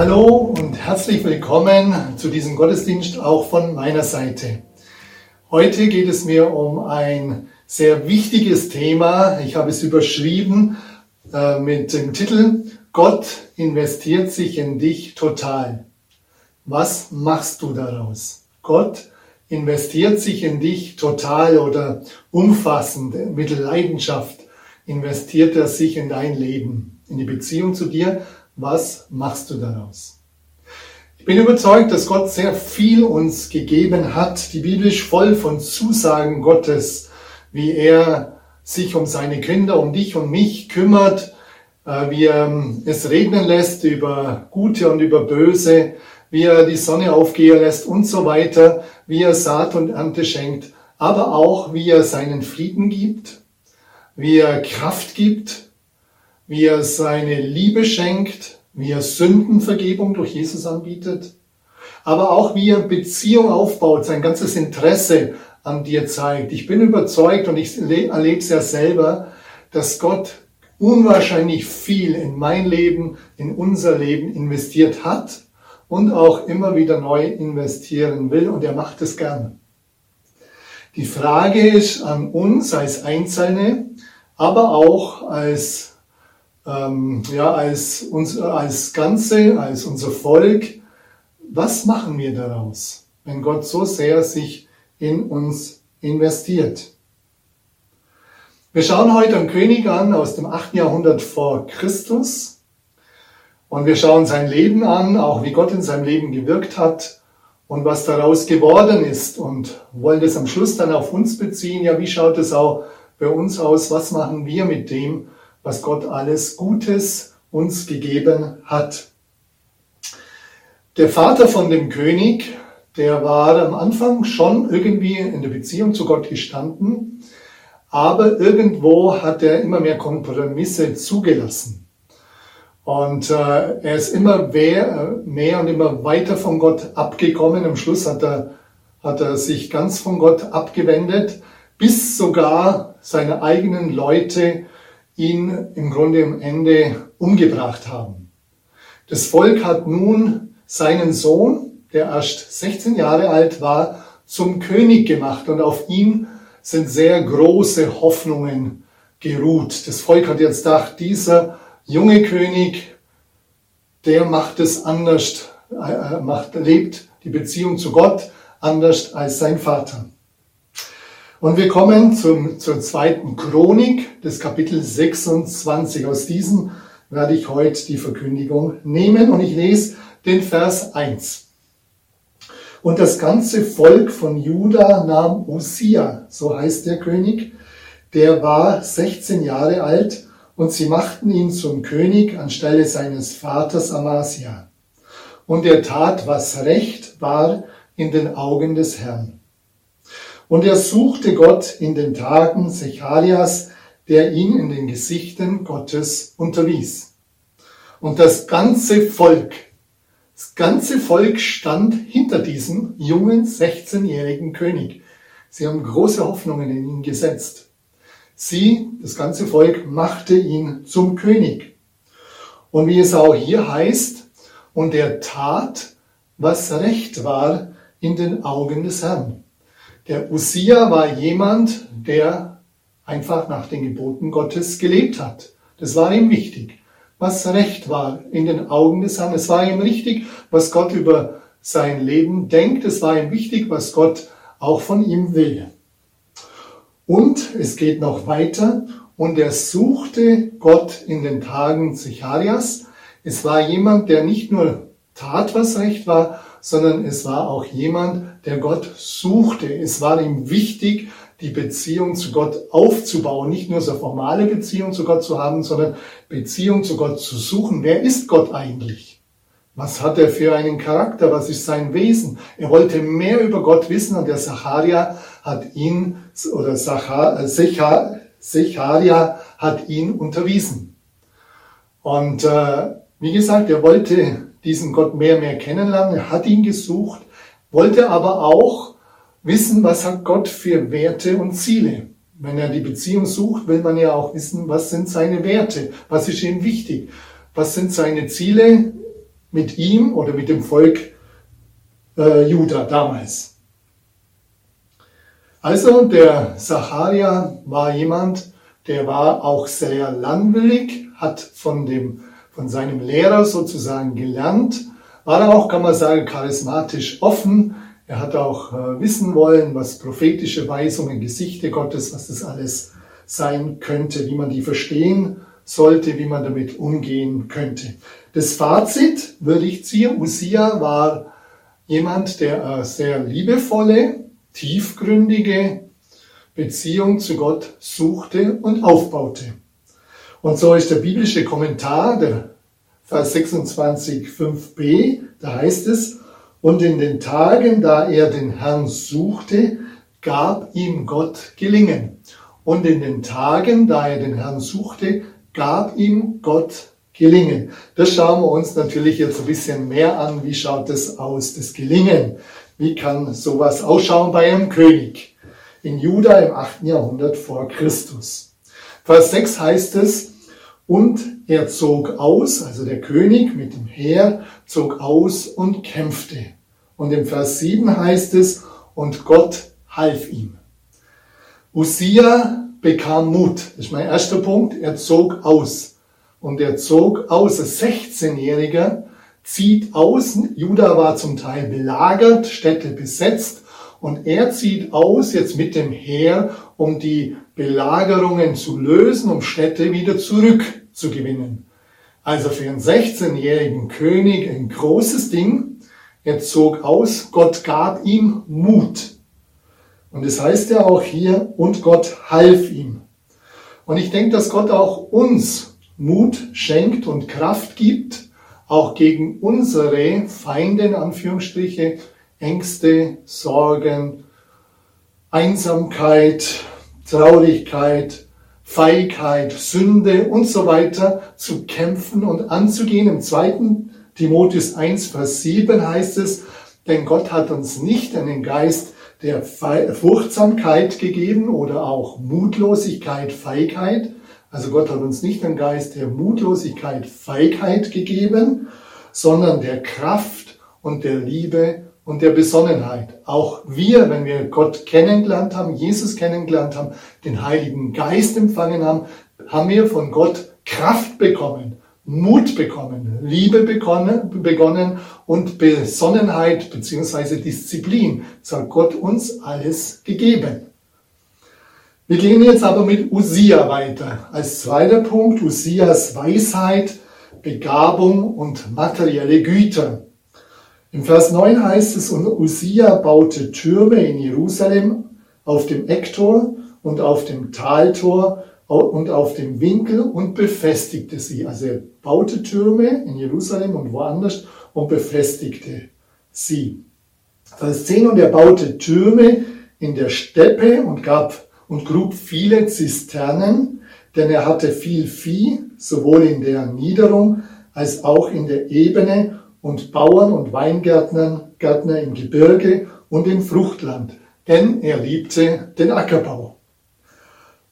Hallo und herzlich willkommen zu diesem Gottesdienst auch von meiner Seite. Heute geht es mir um ein sehr wichtiges Thema. Ich habe es überschrieben äh, mit dem Titel Gott investiert sich in dich total. Was machst du daraus? Gott investiert sich in dich total oder umfassend, mit Leidenschaft investiert er sich in dein Leben, in die Beziehung zu dir. Was machst du daraus? Ich bin überzeugt, dass Gott sehr viel uns gegeben hat. Die Bibel ist voll von Zusagen Gottes, wie er sich um seine Kinder, um dich und mich kümmert, äh, wie er es regnen lässt über Gute und über Böse, wie er die Sonne aufgehen lässt und so weiter, wie er Saat und Ernte schenkt, aber auch wie er seinen Frieden gibt, wie er Kraft gibt, wie er seine Liebe schenkt, wie er Sündenvergebung durch Jesus anbietet, aber auch wie er Beziehung aufbaut, sein ganzes Interesse an dir zeigt. Ich bin überzeugt und ich erlebe es ja selber, dass Gott unwahrscheinlich viel in mein Leben, in unser Leben investiert hat und auch immer wieder neu investieren will und er macht es gern. Die Frage ist an uns als Einzelne, aber auch als, ähm, ja, als, uns, als Ganze, als unser Volk, was machen wir daraus, wenn Gott so sehr sich in uns investiert? Wir schauen heute einen König an aus dem 8. Jahrhundert vor Christus, und wir schauen sein Leben an, auch wie Gott in seinem Leben gewirkt hat und was daraus geworden ist und wollen das am Schluss dann auf uns beziehen. Ja, wie schaut es auch bei uns aus? Was machen wir mit dem, was Gott alles Gutes uns gegeben hat? Der Vater von dem König, der war am Anfang schon irgendwie in der Beziehung zu Gott gestanden, aber irgendwo hat er immer mehr Kompromisse zugelassen. Und äh, er ist immer mehr, mehr und immer weiter von Gott abgekommen. Am Schluss hat er, hat er sich ganz von Gott abgewendet, bis sogar seine eigenen Leute ihn im Grunde am Ende umgebracht haben. Das Volk hat nun seinen Sohn, der erst 16 Jahre alt war, zum König gemacht und auf ihn sind sehr große Hoffnungen geruht. Das Volk hat jetzt gedacht, dieser junge König, der macht es anders, äh, macht, lebt die Beziehung zu Gott anders als sein Vater. Und wir kommen zum, zur zweiten Chronik des Kapitel 26. Aus diesem werde ich heute die Verkündigung nehmen und ich lese den Vers 1. Und das ganze Volk von Juda nahm Usia, so heißt der König, der war 16 Jahre alt und sie machten ihn zum König anstelle seines Vaters Amasia. Und er tat, was recht war in den Augen des Herrn. Und er suchte Gott in den Tagen Secharias, der ihn in den Gesichten Gottes unterwies. Und das ganze Volk, das ganze Volk stand hinter diesem jungen 16-jährigen König. Sie haben große Hoffnungen in ihn gesetzt. Sie, das ganze Volk, machte ihn zum König. Und wie es auch hier heißt, und er tat, was recht war in den Augen des Herrn. Der Usia war jemand, der einfach nach den Geboten Gottes gelebt hat. Das war ihm wichtig. Was recht war in den Augen des Herrn. Es war ihm richtig, was Gott über sein Leben denkt. Es war ihm wichtig, was Gott auch von ihm will. Und es geht noch weiter. Und er suchte Gott in den Tagen Zecharias. Es war jemand, der nicht nur tat, was recht war, sondern es war auch jemand, der Gott suchte. Es war ihm wichtig, die Beziehung zu Gott aufzubauen, nicht nur so formale Beziehung zu Gott zu haben, sondern Beziehung zu Gott zu suchen. Wer ist Gott eigentlich? Was hat er für einen Charakter? Was ist sein Wesen? Er wollte mehr über Gott wissen und der Sacharia hat ihn, oder Secharia hat ihn unterwiesen. Und äh, wie gesagt, er wollte diesen Gott mehr und mehr kennenlernen, er hat ihn gesucht, wollte aber auch wissen, was hat Gott für Werte und Ziele. Wenn er die Beziehung sucht, will man ja auch wissen, was sind seine Werte, was ist ihm wichtig, was sind seine Ziele, mit ihm oder mit dem Volk äh, Juda damals. Also der Zacharia war jemand, der war auch sehr langwillig, hat von, dem, von seinem Lehrer sozusagen gelernt, war auch, kann man sagen, charismatisch offen. Er hat auch äh, wissen wollen, was prophetische Weisungen, Gesichter Gottes, was das alles sein könnte, wie man die verstehen sollte, wie man damit umgehen könnte. Das Fazit würde ich ziehen. Usia war jemand, der eine sehr liebevolle, tiefgründige Beziehung zu Gott suchte und aufbaute. Und so ist der biblische Kommentar, der Vers 26, 5b, da heißt es, und in den Tagen, da er den Herrn suchte, gab ihm Gott gelingen. Und in den Tagen, da er den Herrn suchte, gab ihm Gott gelingen. Das schauen wir uns natürlich jetzt ein bisschen mehr an. Wie schaut das aus, das Gelingen? Wie kann sowas ausschauen bei einem König? In Juda im 8. Jahrhundert vor Christus. Vers 6 heißt es, und er zog aus, also der König mit dem Heer zog aus und kämpfte. Und im Vers 7 heißt es, und Gott half ihm. Usia bekam Mut. Das ist mein erster Punkt. Er zog aus. Und er zog aus. Ein 16-Jähriger zieht aus. Juda war zum Teil belagert, Städte besetzt. Und er zieht aus jetzt mit dem Heer, um die Belagerungen zu lösen, um Städte wieder zurückzugewinnen. Also für einen 16-jährigen König ein großes Ding. Er zog aus, Gott gab ihm Mut. Und es das heißt ja auch hier, und Gott half ihm. Und ich denke, dass Gott auch uns Mut schenkt und Kraft gibt, auch gegen unsere Feinde, in Anführungsstriche, Ängste, Sorgen, Einsamkeit, Traurigkeit, Feigheit, Sünde und so weiter zu kämpfen und anzugehen. Im zweiten Timotheus 1, Vers 7 heißt es, denn Gott hat uns nicht einen Geist der Furchtsamkeit gegeben oder auch Mutlosigkeit, Feigheit. Also Gott hat uns nicht einen Geist der Mutlosigkeit, Feigheit gegeben, sondern der Kraft und der Liebe und der Besonnenheit. Auch wir, wenn wir Gott kennengelernt haben, Jesus kennengelernt haben, den Heiligen Geist empfangen haben, haben wir von Gott Kraft bekommen, Mut bekommen, Liebe begonnen, und Besonnenheit beziehungsweise Disziplin. Das hat Gott uns alles gegeben. Wir gehen jetzt aber mit Usia weiter. Als zweiter Punkt Usias Weisheit, Begabung und materielle Güter. Im Vers 9 heißt es, und Usia baute Türme in Jerusalem auf dem Ecktor und auf dem Taltor und auf dem Winkel und befestigte sie. Also er baute Türme in Jerusalem und woanders und befestigte sie. Vers 10 und er baute Türme in der Steppe und gab und grub viele Zisternen, denn er hatte viel Vieh, sowohl in der Niederung als auch in der Ebene und Bauern und Weingärtner Gärtner im Gebirge und im Fruchtland, denn er liebte den Ackerbau.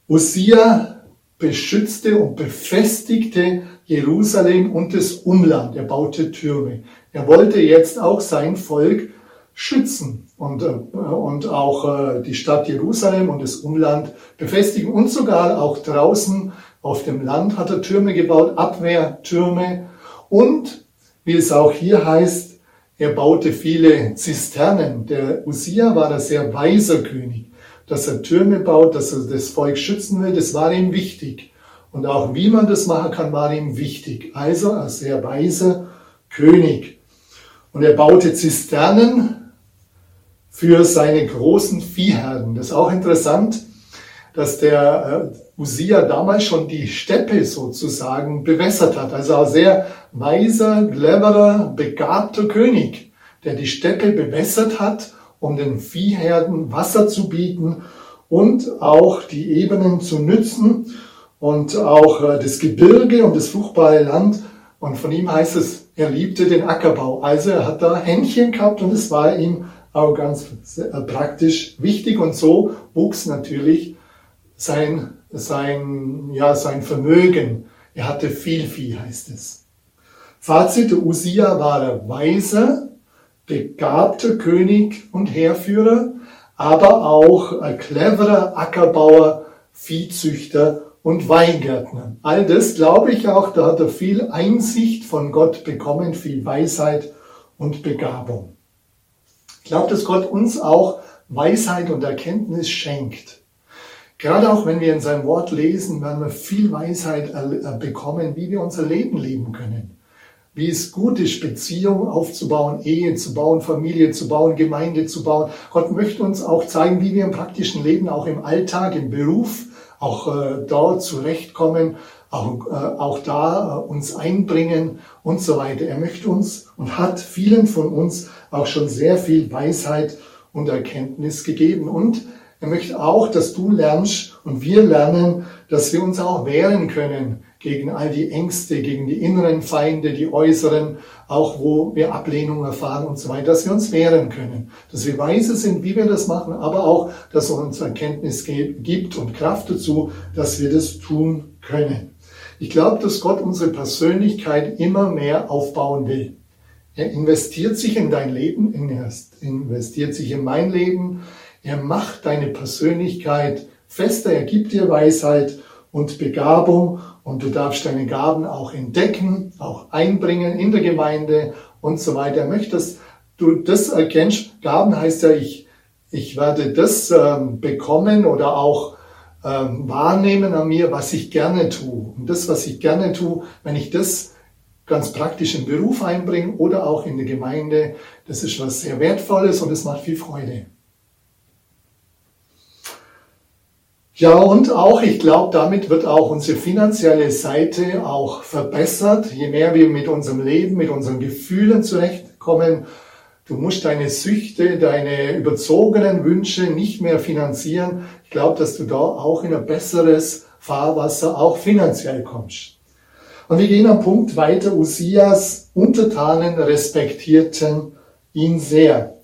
Usia beschützte und befestigte Jerusalem und das Umland. Er baute Türme. Er wollte jetzt auch sein Volk schützen und, äh, und auch äh, die Stadt Jerusalem und das Umland befestigen und sogar auch draußen auf dem Land hat er Türme gebaut, Abwehrtürme und wie es auch hier heißt, er baute viele Zisternen. Der Usia war ein sehr weiser König dass er Türme baut, dass er das Volk schützen will, das war ihm wichtig. Und auch wie man das machen kann, war ihm wichtig. Also ein sehr weiser König. Und er baute Zisternen für seine großen Viehherden. Das ist auch interessant, dass der äh, Usia damals schon die Steppe sozusagen bewässert hat. Also ein sehr weiser, cleverer, begabter König, der die Steppe bewässert hat um den Viehherden Wasser zu bieten und auch die Ebenen zu nützen und auch äh, das Gebirge und das fruchtbare Land. Und von ihm heißt es, er liebte den Ackerbau. Also er hat da Händchen gehabt und es war ihm auch ganz äh, praktisch wichtig. Und so wuchs natürlich sein, sein, ja, sein Vermögen. Er hatte viel Vieh, heißt es. Fazit, Usia war der weise, begabte König und Heerführer, aber auch ein cleverer Ackerbauer, Viehzüchter und Weingärtner. All das glaube ich auch, da hat er viel Einsicht von Gott bekommen, viel Weisheit und Begabung. Ich glaube, dass Gott uns auch Weisheit und Erkenntnis schenkt. Gerade auch wenn wir in seinem Wort lesen, werden wir viel Weisheit bekommen, wie wir unser Leben leben können wie es gut ist, Beziehungen aufzubauen, Ehe zu bauen, Familie zu bauen, Gemeinde zu bauen. Gott möchte uns auch zeigen, wie wir im praktischen Leben, auch im Alltag, im Beruf, auch äh, dort zurechtkommen, auch, äh, auch da äh, uns einbringen und so weiter. Er möchte uns und hat vielen von uns auch schon sehr viel Weisheit und Erkenntnis gegeben. Und er möchte auch, dass du lernst und wir lernen, dass wir uns auch wehren können gegen all die Ängste, gegen die inneren Feinde, die äußeren, auch wo wir Ablehnung erfahren und so weiter, dass wir uns wehren können, dass wir weise sind, wie wir das machen, aber auch, dass es uns Erkenntnis gibt und Kraft dazu, dass wir das tun können. Ich glaube, dass Gott unsere Persönlichkeit immer mehr aufbauen will. Er investiert sich in dein Leben, er investiert sich in mein Leben, er macht deine Persönlichkeit fester, er gibt dir Weisheit und Begabung und du darfst deine Gaben auch entdecken, auch einbringen in der Gemeinde und so weiter. Möchtest du das erkennst, Gaben heißt ja, ich, ich werde das ähm, bekommen oder auch ähm, wahrnehmen an mir, was ich gerne tue. Und das, was ich gerne tue, wenn ich das ganz praktisch im Beruf einbringe oder auch in der Gemeinde, das ist was sehr Wertvolles und es macht viel Freude. Ja, und auch, ich glaube, damit wird auch unsere finanzielle Seite auch verbessert. Je mehr wir mit unserem Leben, mit unseren Gefühlen zurechtkommen, du musst deine Süchte, deine überzogenen Wünsche nicht mehr finanzieren. Ich glaube, dass du da auch in ein besseres Fahrwasser auch finanziell kommst. Und wir gehen am Punkt weiter. Usias Untertanen respektierten ihn sehr.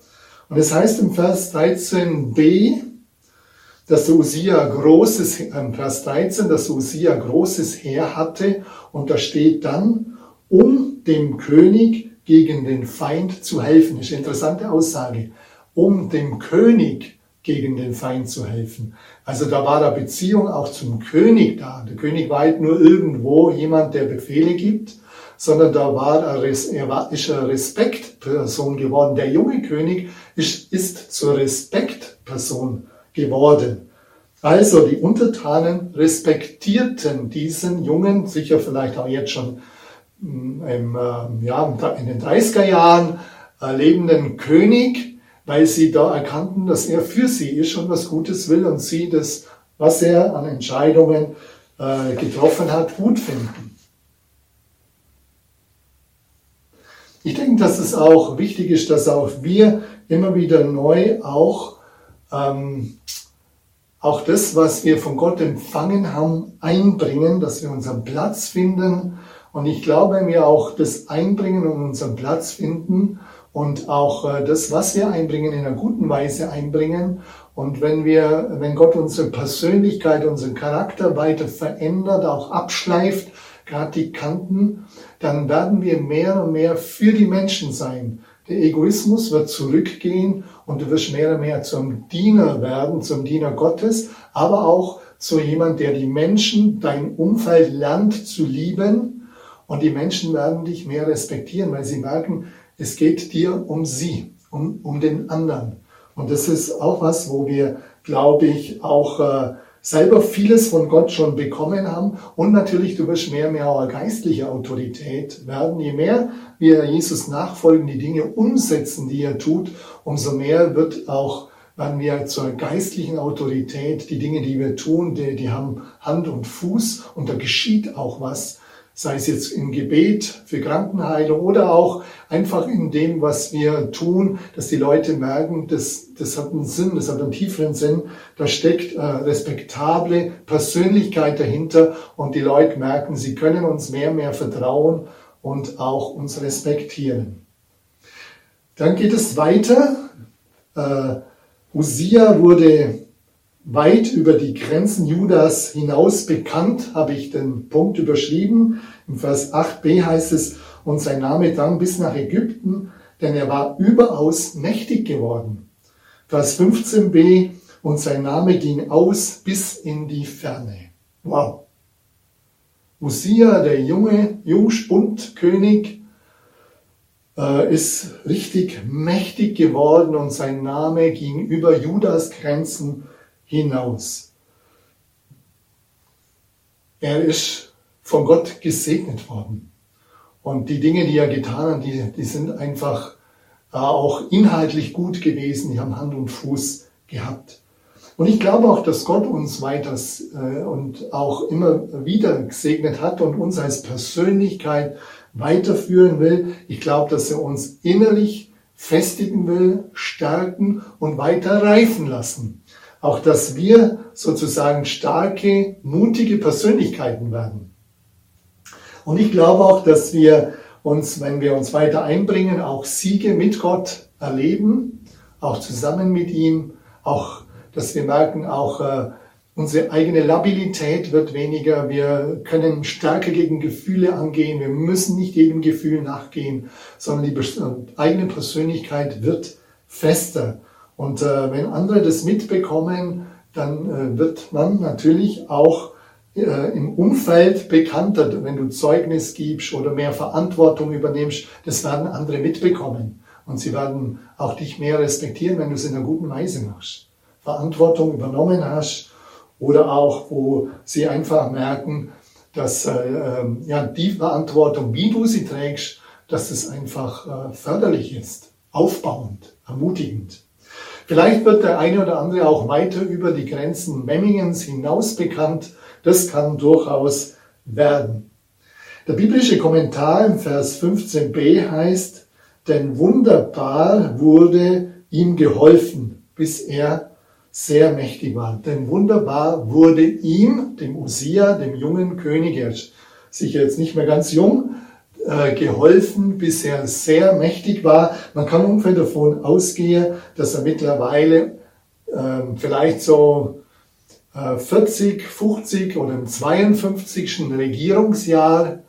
Und es heißt im Vers 13b, dass Usia großes, ähm, Vers 13, dass Usia großes Heer hatte und da steht dann, um dem König gegen den Feind zu helfen. Das ist eine interessante Aussage. Um dem König gegen den Feind zu helfen. Also da war da Beziehung auch zum König da. Der König war halt nur irgendwo jemand, der Befehle gibt, sondern da war er, er war, ist eine Respektperson geworden. Der junge König ist, ist zur Respektperson geworden. Also die Untertanen respektierten diesen jungen, sicher vielleicht auch jetzt schon mm, im, ähm, ja, in den 30er Jahren äh, lebenden König, weil sie da erkannten, dass er für sie ist und was Gutes will und sie das, was er an Entscheidungen äh, getroffen hat, gut finden. Ich denke, dass es auch wichtig ist, dass auch wir immer wieder neu auch ähm, auch das, was wir von Gott empfangen haben, einbringen, dass wir unseren Platz finden. Und ich glaube, wenn wir auch das einbringen und unseren Platz finden und auch äh, das, was wir einbringen, in einer guten Weise einbringen. Und wenn wir, wenn Gott unsere Persönlichkeit, unseren Charakter weiter verändert, auch abschleift, gerade die Kanten, dann werden wir mehr und mehr für die Menschen sein. Der Egoismus wird zurückgehen und du wirst mehr und mehr zum Diener werden, zum Diener Gottes, aber auch zu jemand, der die Menschen, dein Umfeld lernt zu lieben und die Menschen werden dich mehr respektieren, weil sie merken, es geht dir um sie, um, um den anderen. Und das ist auch was, wo wir, glaube ich, auch äh, selber vieles von Gott schon bekommen haben. Und natürlich, du wirst mehr mehr auch geistliche Autorität werden. Je mehr wir Jesus nachfolgen, die Dinge umsetzen, die er tut, umso mehr wird auch werden wir zur geistlichen Autorität. Die Dinge, die wir tun, die, die haben Hand und Fuß und da geschieht auch was sei es jetzt im Gebet für Krankenheilung oder auch einfach in dem, was wir tun, dass die Leute merken, das, das hat einen Sinn, das hat einen tieferen Sinn, da steckt äh, respektable Persönlichkeit dahinter und die Leute merken, sie können uns mehr und mehr vertrauen und auch uns respektieren. Dann geht es weiter. Äh, Usia wurde weit über die Grenzen Judas hinaus bekannt, habe ich den Punkt überschrieben. Im Vers 8b heißt es, und sein Name drang bis nach Ägypten, denn er war überaus mächtig geworden. Vers 15b, und sein Name ging aus bis in die Ferne. Wow. Usia, der junge Jungspundkönig, äh, ist richtig mächtig geworden und sein Name ging über Judas Grenzen hinaus. Er ist von Gott gesegnet worden. Und die Dinge, die er getan hat, die, die sind einfach äh, auch inhaltlich gut gewesen, die haben Hand und Fuß gehabt. Und ich glaube auch, dass Gott uns weiter äh, und auch immer wieder gesegnet hat und uns als Persönlichkeit weiterführen will. Ich glaube, dass er uns innerlich festigen will, stärken und weiter reifen lassen. Auch, dass wir sozusagen starke, mutige Persönlichkeiten werden. Und ich glaube auch, dass wir uns, wenn wir uns weiter einbringen, auch Siege mit Gott erleben, auch zusammen mit ihm, auch, dass wir merken, auch äh, unsere eigene Labilität wird weniger, wir können stärker gegen Gefühle angehen, wir müssen nicht jedem Gefühl nachgehen, sondern die äh, eigene Persönlichkeit wird fester. Und äh, wenn andere das mitbekommen, dann äh, wird man natürlich auch äh, im Umfeld bekannter, wenn du Zeugnis gibst oder mehr Verantwortung übernimmst, das werden andere mitbekommen. Und sie werden auch dich mehr respektieren, wenn du es in einer guten Weise machst. Verantwortung übernommen hast oder auch, wo sie einfach merken, dass äh, ähm, ja, die Verantwortung, wie du sie trägst, dass es einfach äh, förderlich ist, aufbauend, ermutigend. Vielleicht wird der eine oder andere auch weiter über die Grenzen Memmingens hinaus bekannt. Das kann durchaus werden. Der biblische Kommentar im Vers 15b heißt, denn wunderbar wurde ihm geholfen, bis er sehr mächtig war. Denn wunderbar wurde ihm, dem Usia, dem jungen König, er ist sicher jetzt nicht mehr ganz jung, äh, geholfen, bis er sehr mächtig war. Man kann ungefähr davon ausgehen, dass er mittlerweile äh, vielleicht so äh, 40, 50 oder im 52. Regierungsjahr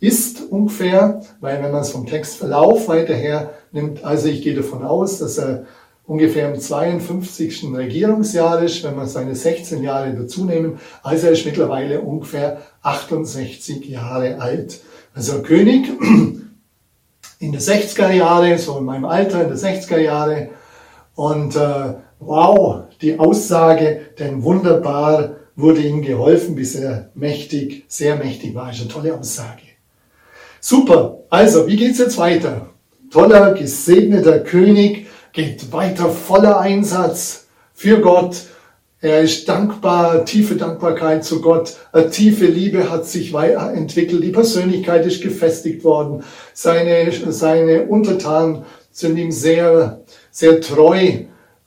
ist ungefähr, weil wenn man es vom Textverlauf weiterher nimmt, also ich gehe davon aus, dass er ungefähr im 52. Regierungsjahr ist, wenn wir seine 16 Jahre dazu nehmen, also er ist mittlerweile ungefähr 68 Jahre alt. Also König in den 60er Jahre, so in meinem Alter, in den 60er Jahre. Und äh, wow, die Aussage, denn wunderbar wurde ihm geholfen, bis er mächtig, sehr mächtig war. Ist eine tolle Aussage. Super, also wie geht's jetzt weiter? Toller, gesegneter König geht weiter voller Einsatz für Gott, er ist dankbar, tiefe Dankbarkeit zu Gott, eine tiefe Liebe hat sich entwickelt, die Persönlichkeit ist gefestigt worden, seine, seine Untertanen sind ihm sehr, sehr treu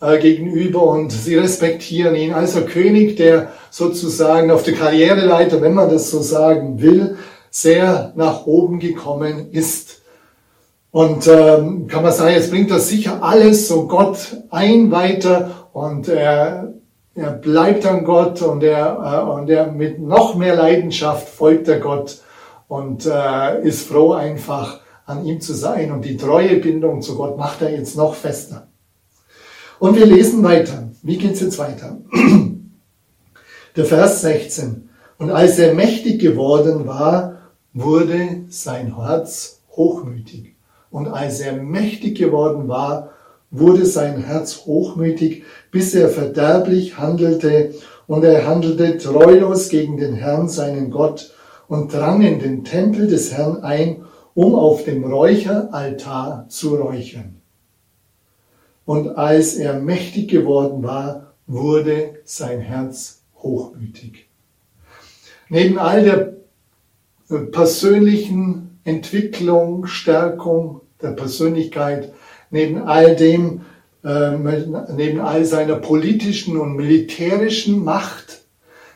äh, gegenüber und sie respektieren ihn. Also König, der sozusagen auf der Karriereleiter, wenn man das so sagen will, sehr nach oben gekommen ist. Und ähm, kann man sagen, jetzt bringt das sicher alles so Gott ein weiter und er er bleibt an Gott und er, äh, und er mit noch mehr Leidenschaft folgt er Gott und äh, ist froh einfach an ihm zu sein und die treue Bindung zu Gott macht er jetzt noch fester. Und wir lesen weiter. Wie geht's jetzt weiter? Der Vers 16. Und als er mächtig geworden war, wurde sein Herz hochmütig. Und als er mächtig geworden war, wurde sein Herz hochmütig, bis er verderblich handelte, und er handelte treulos gegen den Herrn, seinen Gott, und drang in den Tempel des Herrn ein, um auf dem Räucheraltar zu räuchern. Und als er mächtig geworden war, wurde sein Herz hochmütig. Neben all der äh, persönlichen Entwicklung, Stärkung der Persönlichkeit neben all dem, äh, neben all seiner politischen und militärischen Macht,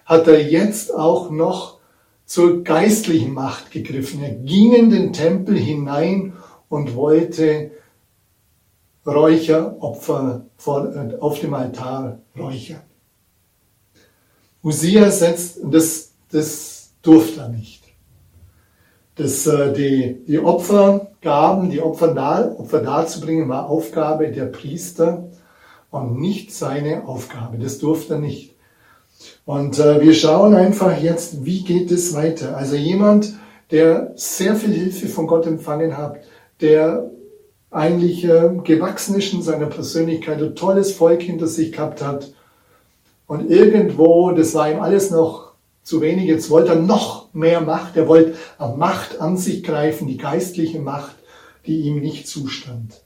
hat er jetzt auch noch zur geistlichen Macht gegriffen. Er ging in den Tempel hinein und wollte Räucheropfer äh, auf dem Altar räuchern. Usia setzt, das, das durfte er nicht. Das, äh, die, die Opfergaben, die Opfer, dar, Opfer darzubringen, war Aufgabe der Priester und nicht seine Aufgabe. Das durfte er nicht. Und äh, wir schauen einfach jetzt, wie geht es weiter. Also jemand, der sehr viel Hilfe von Gott empfangen hat, der eigentlich äh, gewachsen ist in seiner Persönlichkeit, ein tolles Volk hinter sich gehabt hat. Und irgendwo, das war ihm alles noch zu wenig, jetzt wollte er noch mehr Macht, er wollte Macht an sich greifen, die geistliche Macht, die ihm nicht zustand.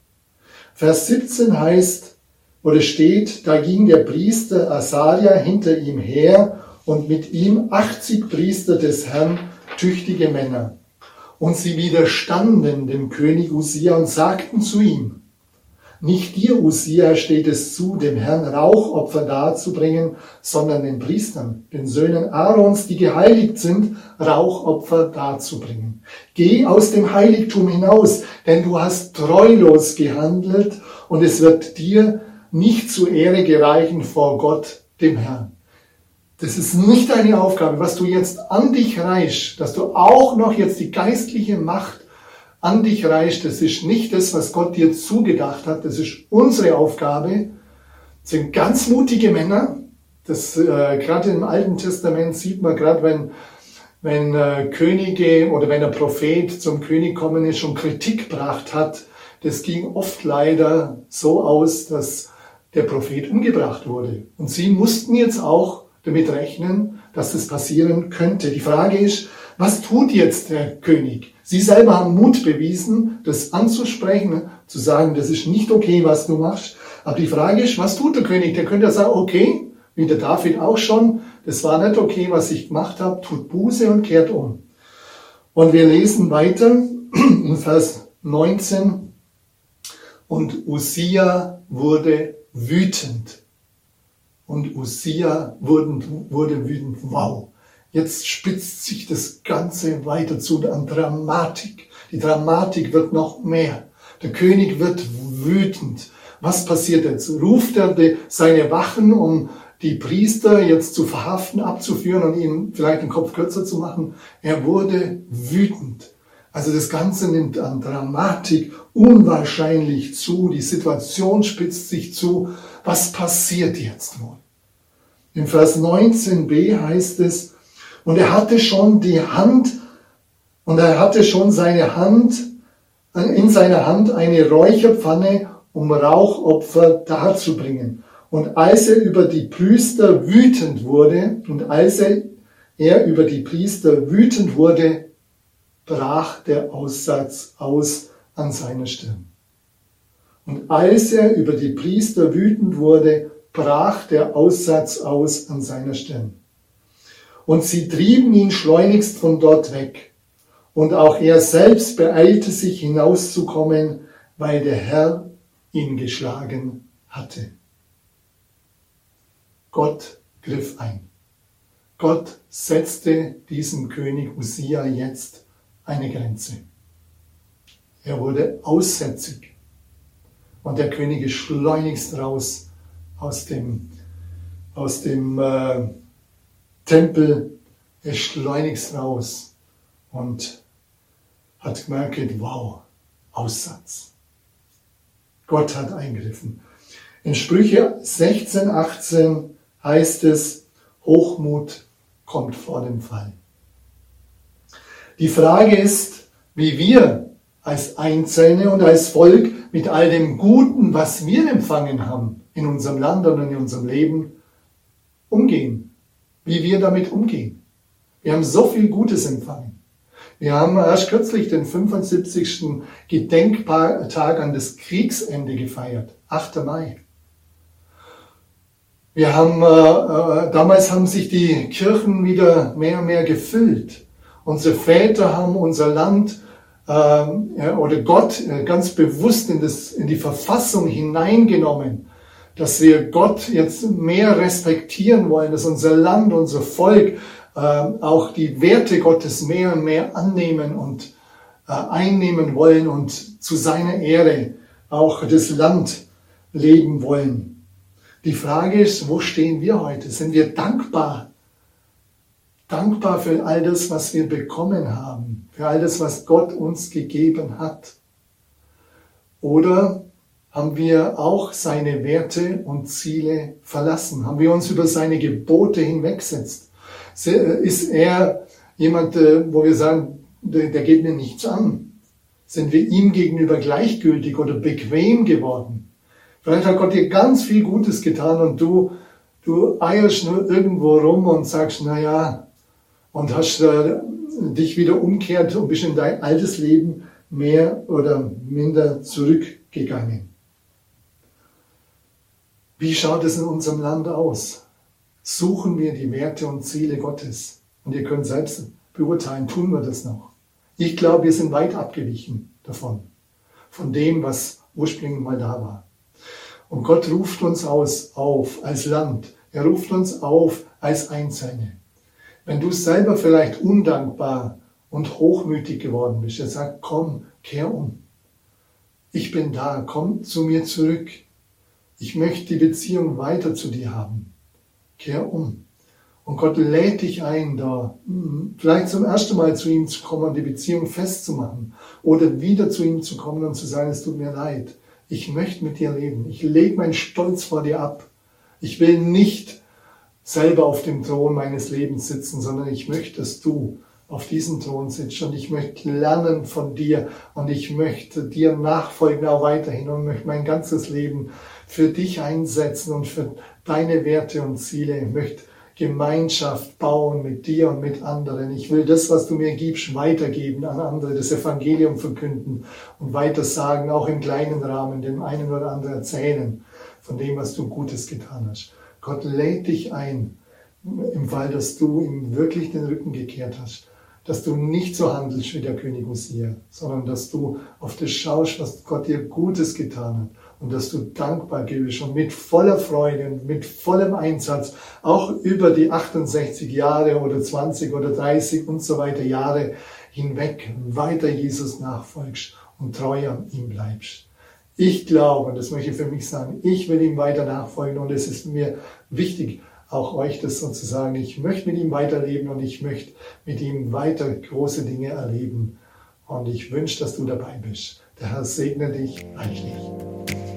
Vers 17 heißt, oder steht, da ging der Priester Asaria hinter ihm her und mit ihm 80 Priester des Herrn, tüchtige Männer. Und sie widerstanden dem König Usia und sagten zu ihm, nicht dir, Usia, steht es zu, dem Herrn Rauchopfer darzubringen, sondern den Priestern, den Söhnen Aarons, die geheiligt sind, Rauchopfer darzubringen. Geh aus dem Heiligtum hinaus, denn du hast treulos gehandelt und es wird dir nicht zu Ehre gereichen vor Gott, dem Herrn. Das ist nicht deine Aufgabe, was du jetzt an dich reichst, dass du auch noch jetzt die geistliche Macht an dich reichst. Das ist nicht das, was Gott dir zugedacht hat. Das ist unsere Aufgabe. Das sind ganz mutige Männer. Das äh, gerade im Alten Testament sieht man gerade, wenn wenn äh, Könige oder wenn ein Prophet zum König kommen ist und Kritik gebracht hat, das ging oft leider so aus, dass der Prophet umgebracht wurde. Und sie mussten jetzt auch damit rechnen, dass das passieren könnte. Die Frage ist, was tut jetzt der König? Sie selber haben Mut bewiesen, das anzusprechen, zu sagen, das ist nicht okay, was du machst. Aber die Frage ist, was tut der König? Der könnte sagen, okay, wie der David auch schon, das war nicht okay, was ich gemacht habe, tut Buße und kehrt um. Und wir lesen weiter in Vers 19. Und Usia wurde wütend und Usia wurde, wurde wütend. Wow, jetzt spitzt sich das Ganze weiter zu an Dramatik. Die Dramatik wird noch mehr. Der König wird wütend. Was passiert jetzt? Ruft er seine Wachen, um die Priester jetzt zu verhaften, abzuführen und ihnen vielleicht den Kopf kürzer zu machen? Er wurde wütend. Also das Ganze nimmt an Dramatik unwahrscheinlich zu. Die Situation spitzt sich zu. Was passiert jetzt nun? Im Vers 19b heißt es, und er hatte schon die Hand, und er hatte schon seine Hand, in seiner Hand eine Räucherpfanne, um Rauchopfer darzubringen. Und als er über die Priester wütend wurde, und als er, er über die Priester wütend wurde, brach der Aussatz aus an seiner Stirn. Und als er über die Priester wütend wurde, brach der Aussatz aus an seiner Stirn. Und sie trieben ihn schleunigst von dort weg. Und auch er selbst beeilte sich hinauszukommen, weil der Herr ihn geschlagen hatte. Gott griff ein. Gott setzte diesem König Usia jetzt eine Grenze. Er wurde aussätzig. Und der König ist schleunigst raus aus dem, aus dem äh, Tempel, er schleunigst raus und hat gemerkt, wow, Aussatz. Gott hat eingriffen. In Sprüche 16, 18 heißt es, Hochmut kommt vor dem Fall. Die Frage ist, wie wir als Einzelne und als Volk mit all dem Guten, was wir empfangen haben in unserem Land und in unserem Leben, umgehen. Wie wir damit umgehen. Wir haben so viel Gutes empfangen. Wir haben erst kürzlich den 75. Gedenktag an das Kriegsende gefeiert, 8. Mai. Wir haben, äh, äh, damals haben sich die Kirchen wieder mehr und mehr gefüllt. Unsere Väter haben unser Land oder Gott äh, ganz bewusst in, das, in die Verfassung hineingenommen, dass wir Gott jetzt mehr respektieren wollen, dass unser Land, unser Volk äh, auch die Werte Gottes mehr und mehr annehmen und äh, einnehmen wollen und zu seiner Ehre auch das Land leben wollen. Die Frage ist, wo stehen wir heute? Sind wir dankbar dankbar für all das, was wir bekommen haben, für all das, was Gott uns gegeben hat? Oder haben wir auch seine Werte und Ziele verlassen? Haben wir uns über seine Gebote hinweggesetzt? Ist er jemand, äh, wo wir sagen, der geht mir nichts an? Sind wir ihm gegenüber gleichgültig oder bequem geworden? Vielleicht hat Gott dir ganz viel Gutes getan und du, du eierst nur irgendwo rum und sagst, na ja, und hast äh, dich wieder umkehrt und bist in dein altes Leben mehr oder minder zurückgegangen. Wie schaut es in unserem Land aus? Suchen wir die Werte und Ziele Gottes? Und ihr könnt selbst beurteilen, tun wir das noch? Ich glaube, wir sind weit abgewichen davon, von dem, was ursprünglich mal da war. Und Gott ruft uns aus, auf als Land. Er ruft uns auf als Einzelne. Wenn du selber vielleicht undankbar und hochmütig geworden bist, er sagt, komm, kehr um. Ich bin da, komm zu mir zurück. Ich möchte die Beziehung weiter zu dir haben. Kehr um. Und Gott lädt dich ein, da hm, vielleicht zum ersten Mal zu ihm zu kommen und die Beziehung festzumachen. Oder wieder zu ihm zu kommen und zu sagen, es tut mir leid. Ich möchte mit dir leben. Ich lege meinen Stolz vor dir ab. Ich will nicht selber auf dem Thron meines Lebens sitzen, sondern ich möchte, dass du auf diesem Thron sitzt und ich möchte lernen von dir und ich möchte dir nachfolgen auch weiterhin und möchte mein ganzes Leben für dich einsetzen und für deine Werte und Ziele. Ich möchte Gemeinschaft bauen mit dir und mit anderen. Ich will das, was du mir gibst, weitergeben an andere, das Evangelium verkünden und weiter sagen, auch im kleinen Rahmen, dem einen oder anderen erzählen von dem, was du Gutes getan hast. Gott lädt dich ein, im Fall, dass du ihm wirklich den Rücken gekehrt hast, dass du nicht so handelst wie der König Usia, sondern dass du auf das schaust, was Gott dir Gutes getan hat und dass du dankbar gibst und mit voller Freude und mit vollem Einsatz auch über die 68 Jahre oder 20 oder 30 und so weiter Jahre hinweg weiter Jesus nachfolgst und treu an ihm bleibst. Ich glaube, und das möchte ich für mich sagen, ich will ihm weiter nachfolgen und es ist mir wichtig, auch euch das sozusagen, ich möchte mit ihm weiterleben und ich möchte mit ihm weiter große Dinge erleben. Und ich wünsche, dass du dabei bist. Der Herr segne dich reichlich.